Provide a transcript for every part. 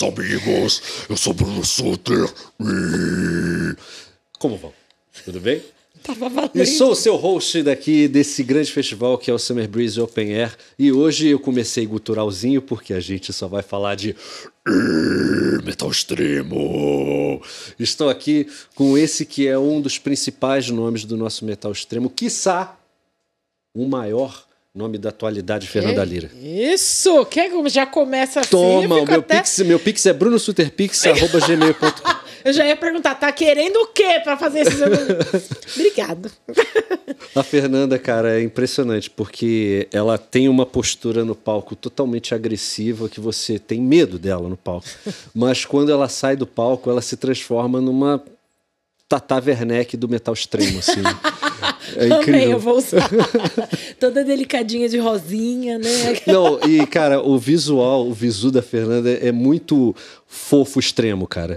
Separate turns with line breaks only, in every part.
queridos amigos. Eu sou Bruno Suter. E...
Como vão? Tudo bem?
Tava valendo.
E sou o seu host daqui desse grande festival que é o Summer Breeze Open Air. E hoje eu comecei guturalzinho porque a gente só vai falar de.
Metal extremo.
Estou aqui com esse que é um dos principais nomes do nosso metal extremo, quiçá o maior nome da atualidade, Fernanda Lira.
Isso! Quer que já começa assim?
Toma, o meu,
até-
pix, meu pix é brunosuterpix.gmail.com.
Eu já ia perguntar, tá querendo o quê pra fazer esses... Obrigado.
A Fernanda, cara, é impressionante, porque ela tem uma postura no palco totalmente agressiva que você tem medo dela no palco. Mas quando ela sai do palco, ela se transforma numa Tata Werneck do metal extremo, assim. É
Também
incrível.
eu vou usar. Toda delicadinha de rosinha, né?
Não, e cara, o visual, o visu da Fernanda é muito fofo extremo, cara.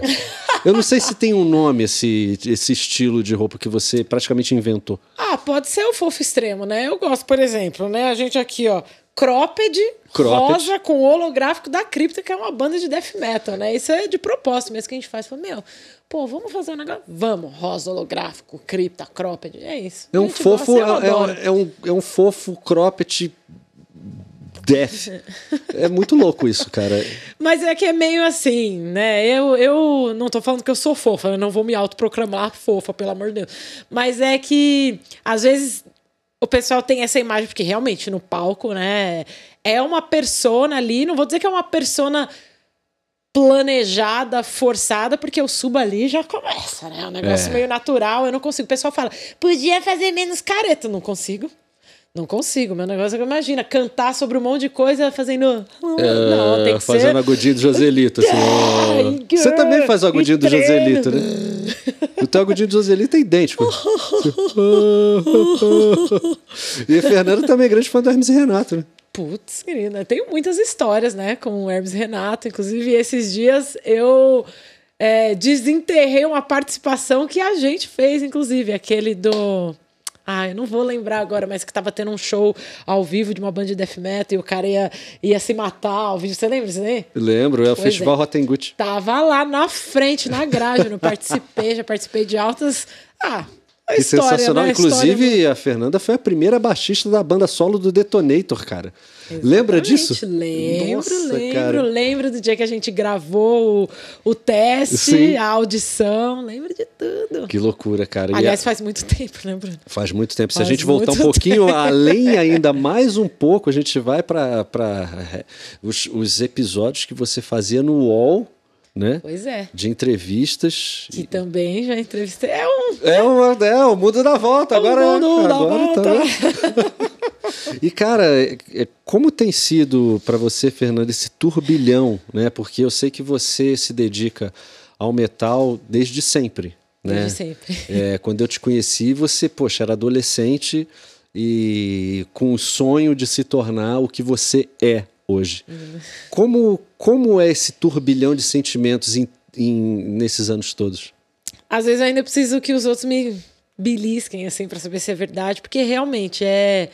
Eu não sei se tem um nome esse, esse estilo de roupa que você praticamente inventou.
Ah, pode ser o fofo extremo, né? Eu gosto, por exemplo, né? A gente aqui, ó, cropped,
Cropped.
rosa com holográfico da Cripta, que é uma banda de death metal, né? Isso é de propósito mesmo que a gente faz. Fala, meu, pô, vamos fazer um negócio? Vamos, rosa holográfico, cripta, cropped, é isso.
É um fofo,
gosta,
é, é, é um, é um fofo cropped death. É muito louco isso, cara.
Mas é que é meio assim, né? Eu, eu não tô falando que eu sou fofa, eu não vou me autoproclamar fofa, pelo amor de Deus. Mas é que, às vezes, o pessoal tem essa imagem, porque realmente no palco, né? É uma persona ali, não vou dizer que é uma persona planejada, forçada, porque eu subo ali e já começa, né? É um negócio
É.
meio natural, eu não consigo. O pessoal fala, podia fazer menos careta. Não consigo. Não consigo. Meu negócio é que imagina, cantar sobre um monte de coisa fazendo. não, tem
É,
que
fazendo
ser.
agudinho do Joselito, assim.
Ai,
Você também faz o agudinho do. Joselito, né? O teu agudinho do Joselito é idêntico. e a Fernanda também é grande fã do Hermes e Renato, né?
Putz, querida, eu tenho muitas histórias, né, com o Hermes e Renato. Inclusive, esses dias eu é, desenterrei uma participação que a gente fez, inclusive, aquele do. Ah, eu não vou lembrar agora, mas que tava tendo um show ao vivo de uma banda de death metal e o cara ia, ia se matar ao vivo. Você lembra disso aí?
Lembro, é o
Pois
Festival
é.
Rotengut.
Tava lá na frente, na grade, eu não participei, já participei de altas. Ah, a
Que
história,
sensacional.
né? A história-
Inclusive, a Fernanda foi a primeira baixista da banda solo do Detonator, cara. Lembra disso?
Exatamente, Lembro,
Nossa,
lembro,
cara.
lembro do dia que a gente gravou o, o teste,
Sim.
a audição, lembro de tudo.
Que loucura, cara. E
Aliás,
a-
faz muito tempo, né, Bruno?
Faz muito tempo. Se a
Faz
gente voltar um pouquinho além, ainda mais um pouco, a gente vai para os, os episódios que você fazia no UOL, né?
Pois é.
De entrevistas.
Que também já entrevistei. É um.
É, uma, é o mundo da volta. Agora,
o mundo da
agora
volta.
tá- E, cara, é- é- como tem sido para você, Fernando, esse turbilhão, né? Porque eu sei que você se dedica ao metal desde sempre, né?
Desde sempre.
É, quando eu te conheci, você, poxa, era adolescente e com o sonho de se tornar o que você é hoje. Como, como é esse turbilhão de sentimentos em- em- nesses anos todos?
Às vezes eu ainda preciso que os outros me belisquem, assim, pra saber se é verdade, porque realmente é.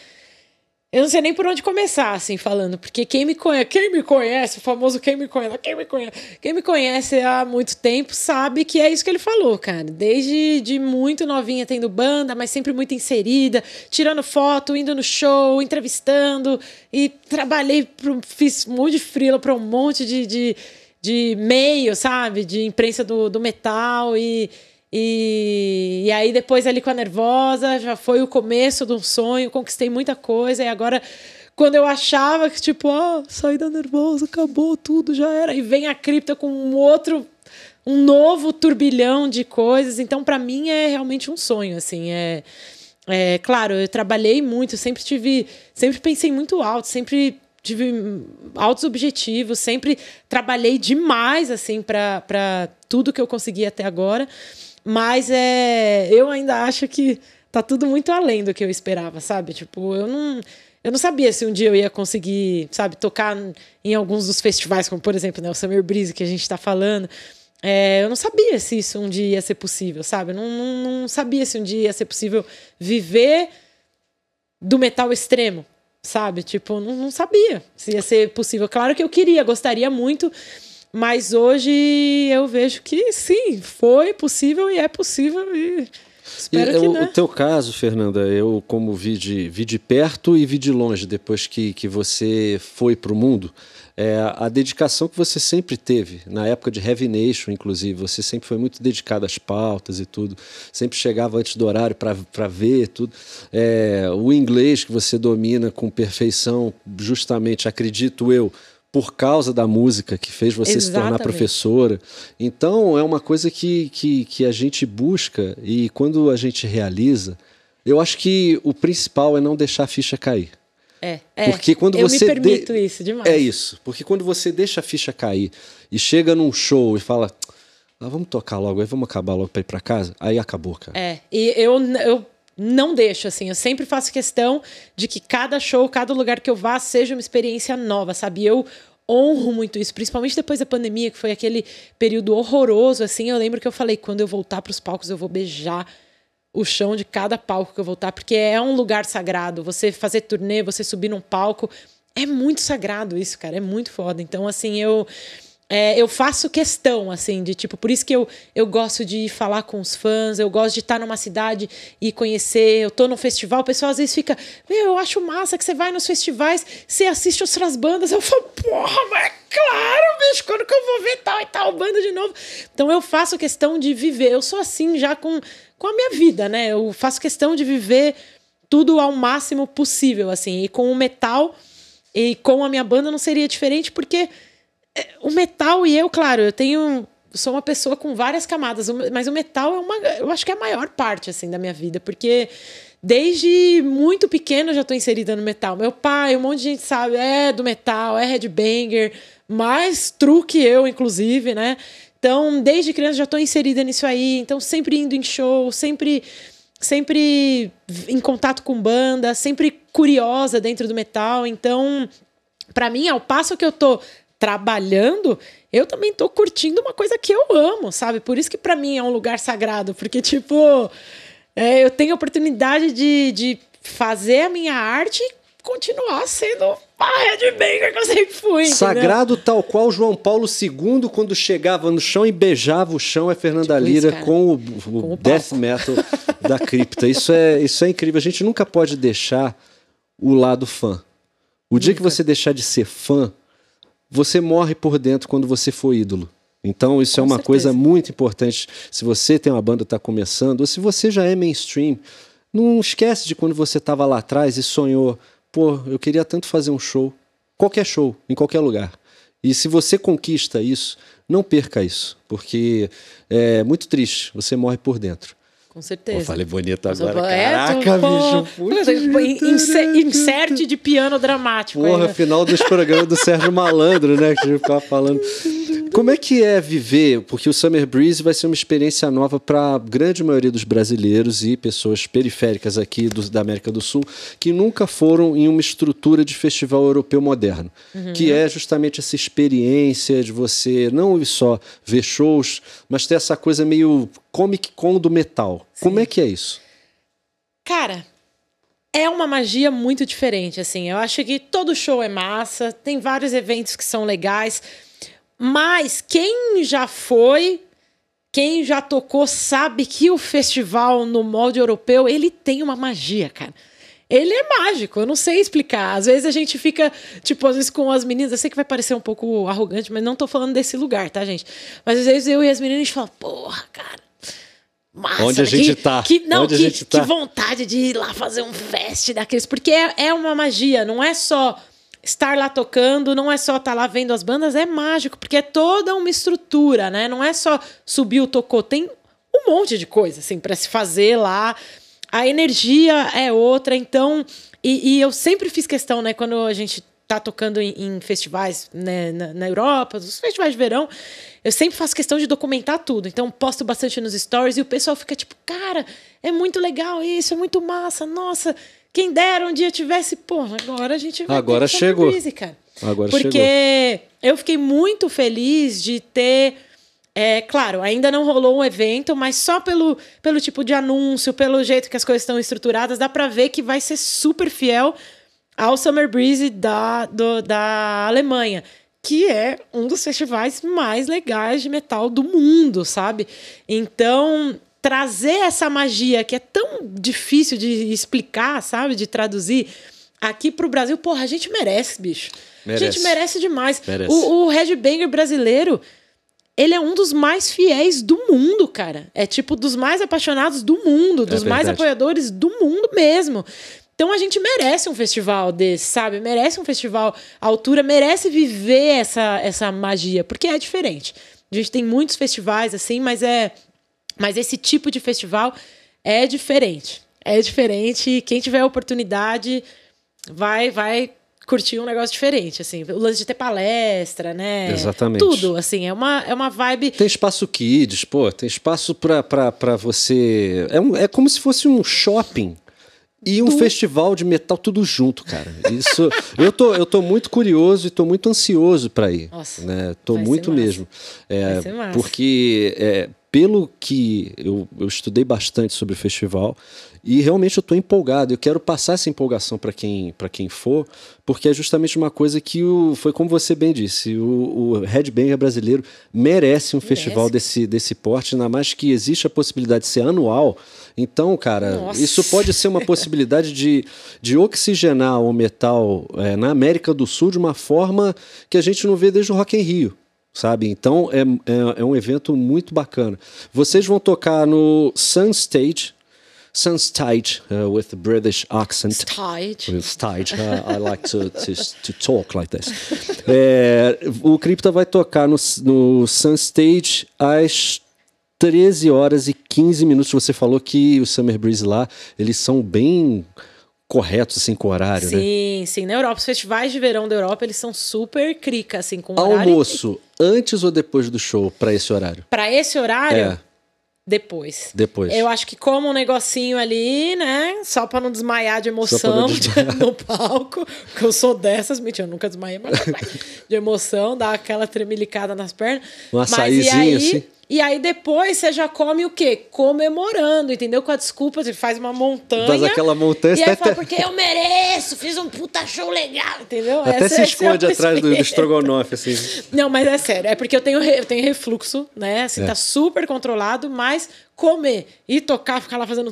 Eu não sei nem por onde começar, assim, falando, porque quem me conhece, quem me conhece, o famoso quem me conhece, quem me conhece, quem me conhece há muito tempo sabe que é isso que ele falou, cara. Desde de muito novinha tendo banda, mas sempre muito inserida, tirando foto, indo no show, entrevistando, e trabalhei, pro, fiz um monte de frila para um monte de, de, de meio, sabe? De imprensa do, do metal e. E, e aí depois ali com a Nervosa já foi o começo de um sonho, conquistei muita coisa. E agora quando eu achava que tipo, ah, saí da Nervosa, acabou tudo, já era, e vem a cripta com um outro um novo turbilhão de coisas, então para mim é realmente um sonho, assim, é é, claro, eu trabalhei muito, sempre tive, sempre pensei muito alto, sempre tive altos objetivos, sempre trabalhei demais assim para tudo que eu consegui até agora. Mas é, eu ainda acho que tá tudo muito além do que eu esperava, sabe? Tipo, eu não, eu não sabia se um dia eu ia conseguir, sabe, tocar em alguns dos festivais, como por exemplo, né, o Summer Breeze que a gente tá falando. É, eu não sabia se isso um dia ia ser possível, sabe? Não, não, não sabia se um dia ia ser possível viver do metal extremo, sabe? Tipo, não, não sabia se ia ser possível. Claro que eu queria, gostaria muito Mas hoje eu vejo que sim, foi possível e é possível e espero
e,
que
o,
né?
o teu caso, Fernanda, eu como vi de, vi de perto e vi de longe depois que, que você foi para o mundo, é, a dedicação que você sempre teve, na época de Heavy Nation, inclusive, você sempre foi muito dedicado às pautas e tudo, sempre chegava antes do horário para ver tudo. É, o inglês que você domina com perfeição, justamente, acredito eu, por causa da música que fez você se tornar
Exatamente.
professora. Então, é uma coisa que, que, que a gente busca e quando a gente realiza, eu acho que o principal é não deixar a ficha cair.
É, é.
Porque quando
eu
você
me
de-
permito isso demais.
É isso. Porque quando você deixa a ficha cair e chega num show e fala, ah, vamos tocar logo, aí vamos acabar logo pra ir pra casa, aí acabou, cara.
É, e eu, eu não deixo, assim, eu sempre faço questão de que cada show, cada lugar que eu vá seja uma experiência nova, sabe? Eu honro muito isso, principalmente depois da pandemia, que foi aquele período horroroso, assim. Eu lembro que eu falei, quando eu voltar pros palcos, eu vou beijar o chão de cada palco que eu voltar, porque é um lugar sagrado. Você fazer turnê, você subir num palco, é muito sagrado isso, cara, é muito foda. Então, assim, eu é, eu faço questão, assim, de tipo, por isso que eu, eu gosto de falar com os fãs, eu gosto de estar numa cidade e conhecer. Eu tô num festival, o pessoal às vezes fica, meu, eu acho massa que você vai nos festivais, você assiste outras bandas. Eu falo, porra, mas é claro, bicho, quando que eu vou ver tal e tal banda de novo? Então eu faço questão de viver. Eu sou assim já com, com a minha vida, né? Eu faço questão de viver tudo ao máximo possível, assim. E com o metal e com a minha banda não seria diferente, porque o metal e eu, claro, eu tenho. Sou uma pessoa com várias camadas, mas o metal é uma. Eu acho que é a maior parte, assim, da minha vida, porque desde muito pequena eu já tô inserida no metal. Meu pai, um monte de gente sabe, é do metal, é headbanger, mais true que eu, inclusive, né? Então, desde criança já tô inserida nisso aí, então sempre indo em show, sempre sempre em contato com banda, sempre curiosa dentro do metal. Então, Pra mim, ao passo que eu tô trabalhando, eu também tô curtindo uma coisa que eu amo, sabe? Por isso que pra mim é um lugar sagrado, porque, tipo, é, eu tenho a oportunidade de, de fazer a minha arte e continuar sendo a headbanger que eu sempre fui. entendeu?
Sagrado tal qual João Paulo II, quando chegava no chão e beijava o chão, é Fernanda
Tipo isso,
Lira
cara.
com o, o
Com o
death metal da cripta. Isso é, isso é incrível. A gente nunca pode deixar o lado fã. O dia que você deixar de ser fã, você morre por dentro quando você for ídolo. Então, isso é
Com
uma
certeza.
coisa muito importante. Se você tem uma banda que está começando, ou se você já é mainstream, não esquece de quando você estava lá atrás e sonhou, pô, eu queria tanto fazer um show. Qualquer show, em qualquer lugar. E se você conquista isso, não perca isso, porque é muito triste, você morre por dentro.
Com certeza.
Pô, falei bonito agora.
é,
Caraca,
pô,
bicho. putz,
inse- Inserte de piano dramático.
Porra, final dos programas do Sérgio Malandro, né? Que a gente ficava falando. Como é que é viver? Porque o Summer Breeze vai ser uma experiência nova para a grande maioria dos brasileiros e pessoas periféricas aqui do- da América do Sul que nunca foram em uma estrutura de festival europeu moderno, que é justamente essa experiência de você não só ver shows, mas ter essa coisa meio Comic Con do metal. Como é que é isso?
Cara, é uma magia muito diferente, assim. Eu acho que todo show é massa, tem vários eventos que são legais, mas quem já foi, quem já tocou, sabe que o festival no molde europeu, ele tem uma magia, cara. Ele é mágico, eu não sei explicar. Às vezes a gente fica, tipo, às vezes com as meninas, eu sei que vai parecer um pouco arrogante, mas não tô falando desse lugar, tá, gente? Mas às vezes eu e as meninas a gente fala, porra, cara, massa.
Onde a
né?
gente
que,
tá?
Que, não,
Onde a
que,
gente tá?
que vontade de ir lá fazer um fest daqueles. Porque é, é uma magia, não é só estar lá tocando, não é só estar lá vendo as bandas, é mágico, porque é toda uma estrutura, né? Não é só subir o tocou, tem um monte de coisa, assim, para se fazer lá. A energia é outra, então. E, e eu sempre fiz questão, né, quando a gente tá tocando em, em festivais né, na, na Europa, os festivais de verão, eu sempre faço questão de documentar tudo. Então, posto bastante nos stories e o pessoal fica tipo, cara, é muito legal isso, é muito massa, nossa, quem dera um dia tivesse, pô, agora a gente vai
Agora
ter
chegou.
Breeze, cara.
Agora
Porque
chegou.
eu fiquei muito feliz de ter. É, claro, ainda não rolou um evento, mas só pelo, pelo tipo de anúncio, pelo jeito que as coisas estão estruturadas, dá pra ver que vai ser super fiel ao Summer Breeze da, do- da Alemanha. que é um dos festivais mais legais de metal do mundo, sabe? Então, trazer essa magia que é tão difícil de explicar, sabe? De traduzir aqui pro Brasil, porra, a gente merece, bicho.
Merece.
A gente merece demais.
Merece.
O, o headbanger brasileiro, ele é um dos mais fiéis do mundo, cara. É tipo dos mais apaixonados do mundo, dos mais
verdade.
apoiadores do mundo mesmo. Então a gente merece um festival desse, sabe? Merece um festival à altura, merece viver essa, essa magia, porque é diferente. A gente tem muitos festivais assim, mas é mas esse tipo de festival é diferente. É diferente e quem tiver a oportunidade vai vai curtir um negócio diferente, assim. O lance de ter palestra, né?
Exatamente.
Tudo, assim, é uma, é uma vibe
Tem espaço kids, pô, tem espaço pra, pra, pra você. É, um- é como se fosse um shopping e um festival de metal tudo junto, cara. Isso. eu, tô, eu tô muito curioso e tô muito ansioso pra ir.
Nossa,
né? Tô muito mesmo. É, porque, é, pelo que eu, eu estudei bastante sobre o festival. E realmente eu tô empolgado. Eu quero passar essa empolgação para quem, pra quem for, porque é justamente uma coisa que o, foi como você bem disse: o, o Headbanger brasileiro merece um festival desse, desse porte, ainda mais que existe a possibilidade de ser anual. Então, cara,
Nossa.
isso pode ser uma possibilidade de, de oxigenar o metal é, na América do Sul de uma forma que a gente não vê desde o Rock in Rio. Sabe? Então é, é, é um evento muito bacana. Vocês vão tocar no Sun Stage, Sun Stage, uh, with British accent. With stage. Uh, I like to, to, to talk like this. É, o Cripta vai tocar no, no Sun Stage às 13 horas e 15 minutos. Você falou que o Summer Breeze lá, eles são bem corretos assim com o horário, né?
Sim, sim. Na Europa, os festivais de verão da Europa, eles são super crica, assim, com horário.
Almoço, antes ou depois do show, para esse horário?
Pra esse horário,
É.
depois.
Depois.
Eu acho que como um negocinho ali, né? Só pra não desmaiar de emoção
desmaiar.
no palco. Porque eu sou dessas, mentira, eu nunca desmaiei, mas de emoção, dá aquela tremelicada nas pernas.
Um
mas e aí,
assim?
E aí depois você já come o quê? Comemorando, entendeu? Com a desculpa, você faz uma montanha.
Faz aquela montanha,
E aí fala,
até-
porque eu mereço, fiz um puta show legal, entendeu?
Até
Essa-
se
esse é
esconde atrás do, do estrogonofe, assim.
Não, mas é sério. É porque eu tenho, eu tenho refluxo, né? Assim,
É.
tá super controlado, mas comer e tocar, ficar lá fazendo.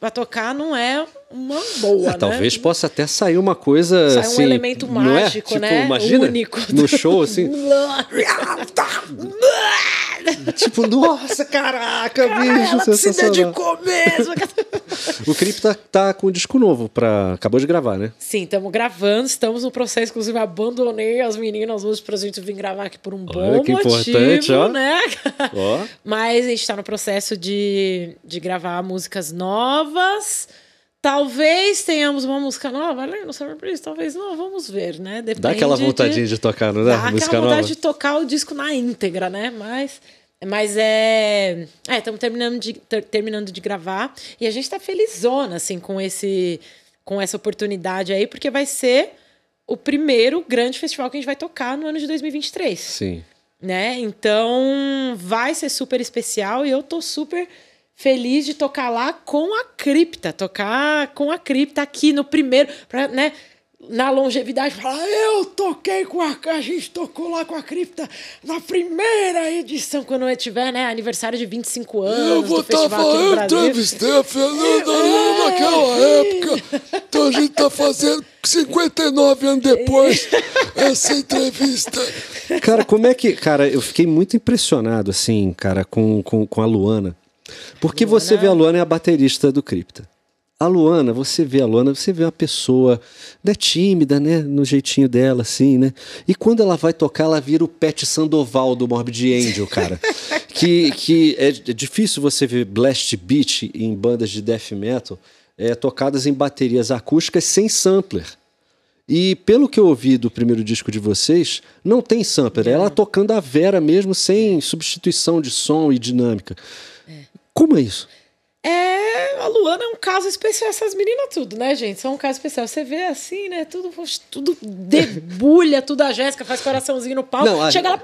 pra tocar não é uma boa,
Ah,
né?
Talvez possa até sair uma coisa
Sai um
assim.
elemento
é?
mágico,
Tipo,
né?
Imagina
Único.
no show assim. tipo, nossa, caraca, bicho,
Ela se dedicou mesmo.
O Crip tá, tá com um disco novo, pra... acabou de gravar, né?
Sim, estamos gravando, estamos no processo, inclusive abandonei as meninas hoje pra gente vir gravar aqui por um
Olha
bom
que
motivo,
importante, ó.
né?
Ó.
Mas a gente tá no processo de, de gravar músicas novas. Talvez tenhamos uma música nova, né? No Summer Breeze, talvez não, vamos ver, né? Depende
Dá aquela
de-
vontadinha de, tocar, não dá?
Dá
Música
aquela vontade
nova.
de tocar o disco na íntegra, né? Mas, mas é. É, estamos terminando de, ter- terminando de gravar. E a gente tá felizona, assim, com, esse, com essa oportunidade aí, porque vai ser o primeiro grande festival que a gente vai tocar no ano de 2023
Sim.
né? Então vai ser super especial e eu tô super feliz de tocar lá com a cripta, tocar com a cripta aqui no primeiro, pra, né? Na longevidade, falar, eu toquei com a. A gente tocou lá com a cripta na primeira edição, quando eu tiver, né? Aniversário de 25 anos.
Eu vou
do
estar falando, entrevistei a Fernanda lá naquela época. Então a gente tá fazendo 59 anos depois essa entrevista.
Cara, como é que. Cara, eu fiquei muito impressionado, assim, cara, com, com, com a Luana. Porque você vê a Luana é a baterista do Cripta. A Luana, você vê a Luana, você vê uma pessoa né, tímida, né? No jeitinho dela, assim, né? E quando ela vai tocar, ela vira o Pet Sandoval do Morbid Angel, cara. que que é, é difícil você ver blast beat em bandas de death metal é, tocadas em baterias acústicas sem sampler. E pelo que eu ouvi do primeiro disco de vocês, não tem sampler. É ela tocando a Vera mesmo, sem substituição de som e dinâmica. Como é isso?
É, a Luana é um caso especial, essas meninas tudo, né, gente? São um caso especial. Você vê assim, né? Tudo, tudo debulha, tudo a Jéssica faz coraçãozinho no palco.
Não, a-
chega lá.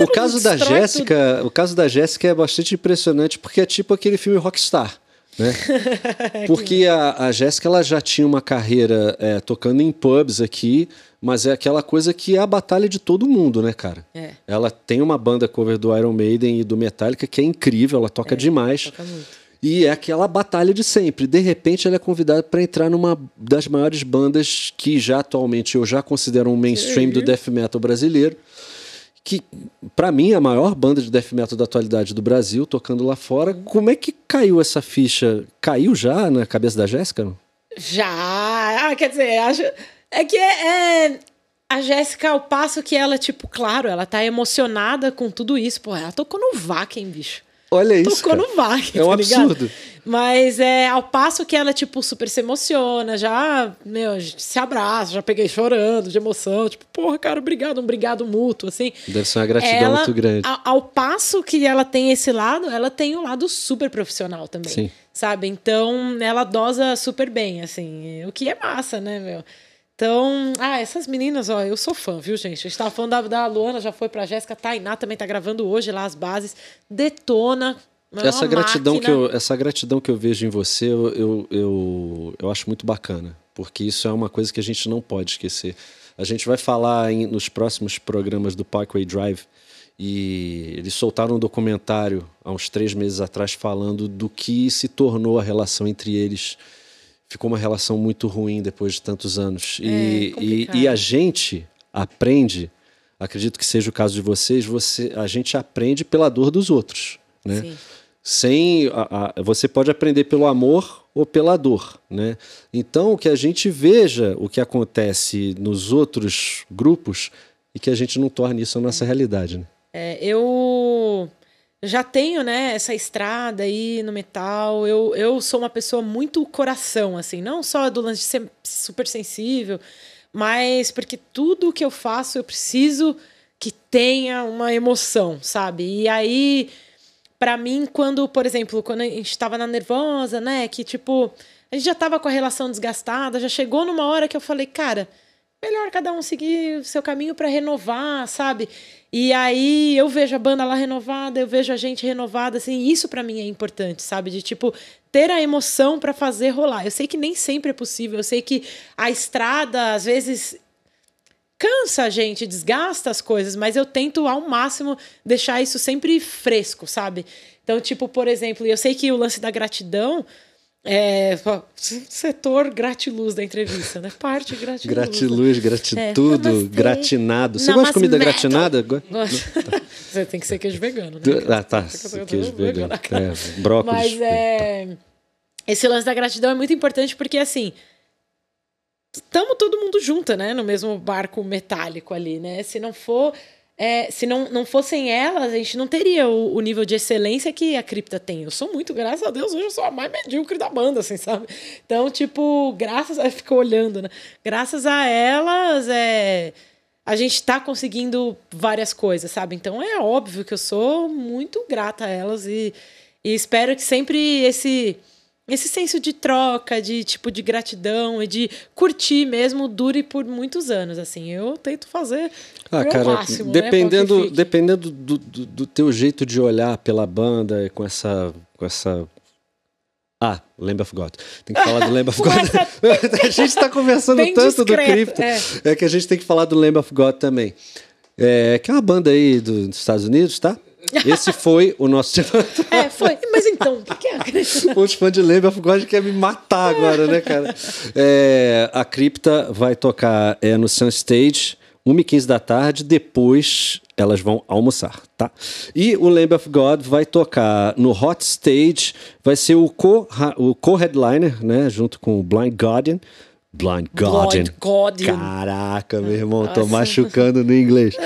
O caso da Jéssica, o caso da Jéssica é bastante impressionante porque é tipo aquele filme Rockstar. Né? Porque a, a Jéssica ela já tinha uma carreira é, tocando em pubs aqui, mas é aquela coisa que é a batalha de todo mundo, né, cara?
É.
Ela tem uma banda cover do Iron Maiden e do Metallica que é incrível, ela toca demais.
Toca muito.
E é aquela batalha de sempre. De repente, ela é convidada para entrar numa das maiores bandas que já atualmente eu já considero um mainstream do death metal brasileiro. Que, para mim, é a maior banda de death metal da atualidade do Brasil, tocando lá fora. Como é que caiu essa ficha? Caiu já na cabeça da Jéssica?
Já! Ah, quer dizer, acho. É que é. é- A Jéssica, ao passo que ela, tipo, claro, ela tá emocionada com tudo isso. Pô, ela tocou no Vaken, bicho.
Olha isso.
Tocou
cara.
no Vaken,
É um
tá
absurdo.
Mas é ao passo que ela, tipo, super se emociona, já, meu, se abraça, já peguei chorando de emoção. Tipo, porra, cara, obrigado, um obrigado mútuo, assim.
Deve ser uma gratidão
Ela,
muito grande.
a- Ao, passo que ela tem esse lado, ela tem o lado super profissional também.
Sim.
Sabe? Então, ela dosa super bem, assim. O que é massa, né, meu? Então, ah, essas meninas, ó, eu sou fã, viu, gente? A gente tava falando da, da Luana, já foi pra Jéssica, Tainá também tá gravando hoje lá as bases. Detona.
essa gratidão que eu essa gratidão que eu vejo em você eu, eu, eu, eu acho muito bacana porque isso é uma coisa que a gente não pode esquecer a gente vai falar em- nos próximos programas do Parkway Drive e eles soltaram um documentário há uns três meses atrás falando do que se tornou a relação entre eles ficou uma relação muito ruim depois de tantos anos e, e,
complicado.
e a gente aprende acredito que seja o caso de vocês você a gente aprende pela dor dos outros né
Sim.
sem a- a- você pode aprender pelo amor ou pela dor, né? Então que a gente veja o que acontece nos outros grupos e que a gente não torne isso a nossa realidade, né?
É, eu já tenho, né, essa estrada aí no metal. Eu, eu sou uma pessoa muito coração, assim, não só do lance de ser super sensível, mas porque tudo que eu faço eu preciso que tenha uma emoção, sabe? E aí, pra mim, quando, por exemplo, quando a gente tava na nervosa, né, que tipo, a gente já tava com a relação desgastada, já chegou numa hora que eu falei, cara, melhor cada um seguir o seu caminho para renovar, sabe? E aí eu vejo a banda lá renovada, eu vejo a gente renovada, assim, isso para mim é importante, sabe? De tipo ter a emoção para fazer rolar. Eu sei que nem sempre é possível, eu sei que a estrada às vezes cansa a gente, desgasta as coisas, mas eu tento ao máximo deixar isso sempre fresco, sabe? Então, tipo, por exemplo, eu sei que o lance da gratidão é setor gratiluz da entrevista, né? Parte gratiluz.
Gratiluz, gratitudo,
É.
Gratinado. Você gosta de comida
metal.
gratinada? Go-
Gosto. Você tem que ser queijo vegano, né?
Ah, tá.
Tem que-
Queijo vegano. É, brócolis.
Mas é. Esse lance da gratidão é muito importante porque, assim. Estamos todo mundo junto, né? No mesmo barco metálico ali, né? Se não for. É, se não, não fossem elas, a gente não teria o, o nível de excelência que a cripta tem. Eu sou muito, graças a Deus, hoje eu sou a mais medíocre da banda, assim, sabe? Então, tipo, graças a. Ficou olhando, né? Graças a elas, é a gente tá conseguindo várias coisas, sabe? Então é óbvio que eu sou muito grata a elas e, e espero que sempre esse esse senso de troca, de tipo de gratidão e de curtir mesmo dure por muitos anos, assim. Eu tento fazer
Ah, cara,
máximo, né,
dependendo,
fique.
dependendo do, do, do teu jeito de olhar pela banda e com essa, com essa. Ah, Lamb of God. Tem que falar do Lamb of God. a gente tá conversando tanto do
discreto,
Crypto.
é.
É. que a gente tem que falar do Lamb of God também. É, que é uma banda aí do- dos Estados Unidos, tá? Esse foi o nosso.
É, foi. Mas então, por que acreditar?
Os fãs de Lamb of God querem me matar agora, né, cara? É, a Cripta vai tocar é, no Sun Stage, 1h15 da tarde, depois elas vão almoçar, tá? E o Lamb of God vai tocar no Hot Stage, vai ser o co- o co-headliner, né, junto com o Blind Guardian. Blind Guardian.
Blind Guardian.
Caraca, meu irmão, tô
Nossa.
machucando no inglês.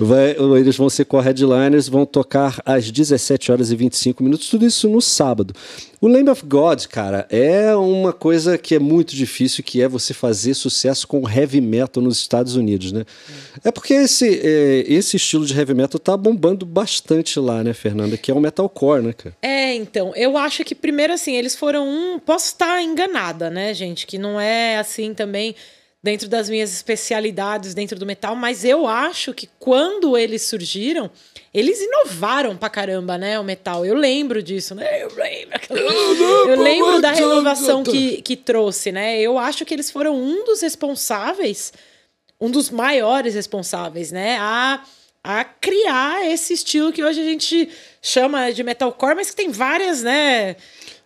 Vai- eles vão ser co-headliners, vão tocar às 17 horas e 25 minutos, tudo isso no sábado. O Lamb of God, cara, é uma coisa que é muito difícil, que é você fazer sucesso com heavy metal nos Estados Unidos, né? É porque esse, é, esse estilo de heavy metal tá bombando bastante lá, né, Fernanda? Que é o metalcore, né, cara?
É, então, eu acho que primeiro assim, eles foram um. Posso estar enganada, né, gente? Que não é assim também dentro das minhas especialidades dentro do metal, mas eu acho que quando eles surgiram, eles inovaram pra caramba, né, o metal. Eu lembro disso, né? Eu lembro, eu lembro da renovação que, que trouxe, né? Eu acho que eles foram um dos responsáveis, um dos maiores responsáveis, né, a, a criar esse estilo que hoje a gente chama de metalcore, mas que tem várias, né,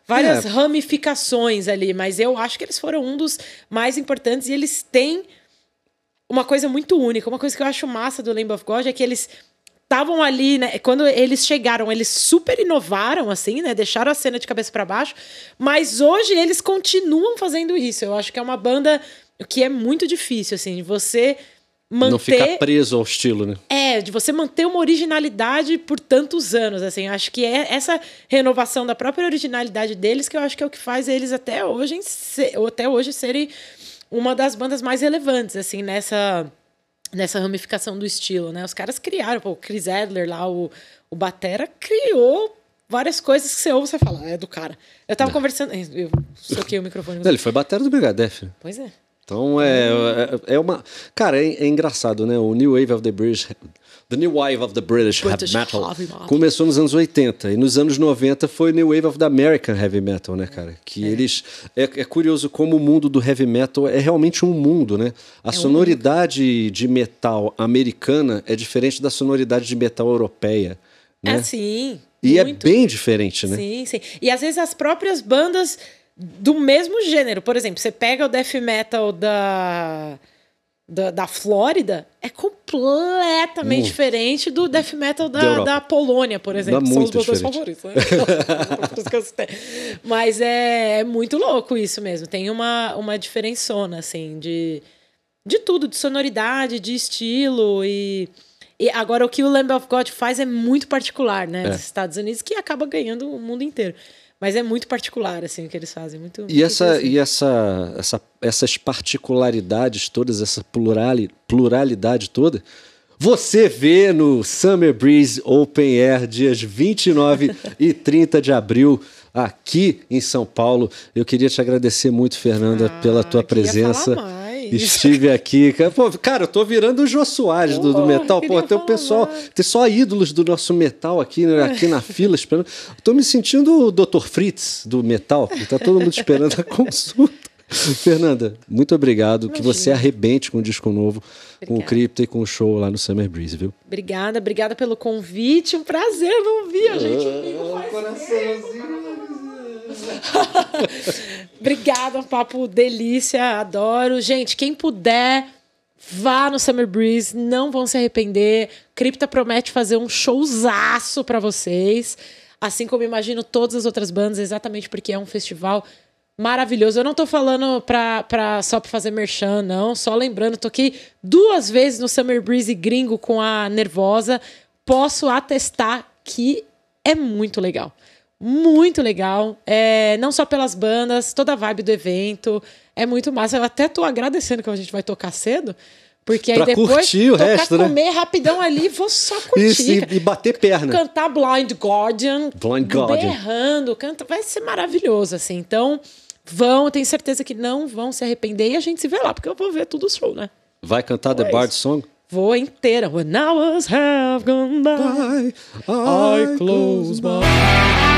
várias é. ramificações ali, mas eu acho que eles foram um dos mais importantes e eles têm uma coisa muito única. Uma coisa que eu acho massa do Lamb of God é que eles estavam ali, né? Quando eles chegaram, eles super inovaram, assim, né? Deixaram a cena de cabeça para baixo, mas hoje eles continuam fazendo isso. Eu acho que é uma banda que é muito difícil, assim, você manter. Não
ficar preso ao estilo, né?
É, de você manter uma originalidade por tantos anos, assim. Eu acho que é essa renovação da própria originalidade deles que eu acho que é o que faz eles até hoje, até hoje serem uma das bandas mais relevantes, assim, nessa, nessa ramificação do estilo, né? Os caras criaram, pô, o Chris Adler lá, o, o Batera, criou várias coisas que você ouve você fala, ah, é do cara. Eu tava conversando. Eu soquei o microfone.
Não, ele foi batera do Megadeth.
Pois é.
Então é, é, é, uma. Cara, é, é, engraçado, né? O New Wave of the British. The New Wave of the British, British Heavy Metal, metal começou nos anos 80 e nos anos 90 foi New Wave of the American Heavy Metal, né, cara? Que é. eles. É, é, curioso como o mundo do heavy metal é realmente um mundo, né? A sonoridade um... de metal americana é diferente da sonoridade de metal europeia. Né?
É sim.
E muito. é bem diferente, né?
Sim, sim. E às vezes as próprias bandas do mesmo gênero. Por exemplo, você pega o death metal da, da, da Flórida, é completamente uh. diferente do death metal da, da, Polônia, por exemplo.
que são os meus dois favoritos. Né?
Mas é, é, muito louco isso mesmo. Tem uma, uma diferençona, assim, de, de tudo, de sonoridade, de estilo e... E agora, o que o Lamb of God faz é muito particular, né? É. Dos Estados Unidos, que acaba ganhando o mundo inteiro. Mas é muito particular, assim, o que eles fazem. Muito,
e essa, e essa, essa, essas particularidades todas, essa plurali, pluralidade toda, você vê no Summer Breeze Open Air, dias 29 e 30 de abril, aqui em São Paulo. Eu queria te agradecer muito, Fernanda, ah, pela tua presença. Estive aqui. Pô, cara, eu tô virando o Jô Soares do, do metal. Pô, tem o pessoal, mais. tem só ídolos do nosso metal aqui, né, aqui na fila esperando. tô me sentindo o Dr. Fritz do metal. Tá todo mundo esperando a consulta. Fernanda, muito obrigado. Imagina. Que você arrebente com o disco novo, obrigada. com o Cripto e com o show lá no Summer Breeze, viu?
Obrigada, obrigada pelo convite. Um prazer não ouvir a gente. Ah, coraçãozinho. Obrigada, um papo delícia, adoro. Gente, quem puder, vá no Summer Breeze, não vão se arrepender. Cripta promete fazer um showzaço para vocês. Assim como imagino todas as outras bandas, exatamente porque é um festival maravilhoso. Eu não tô falando pra, pra, só pra fazer merchan, não. Só lembrando, toquei duas vezes no Summer Breeze gringo com a Nervosa. Posso atestar que é muito legal muito legal. É, não só pelas bandas, toda a vibe do evento. É muito massa. Eu até tô agradecendo que a gente vai tocar cedo. Porque
pra
aí depois
curtir o resto,
né? comer rapidão ali, vou só curtir. Isso,
e, e, bater perna.
Cantar Blind Guardian.
Blind Guardian.
Berrando, canta, vai ser maravilhoso, assim. Então, vão, tenho certeza que não vão se arrepender e a gente se vê lá, porque eu vou ver tudo o show, né?
Vai cantar The Bard Song?
Vou inteira. When hours have gone by, I, I close my eyes.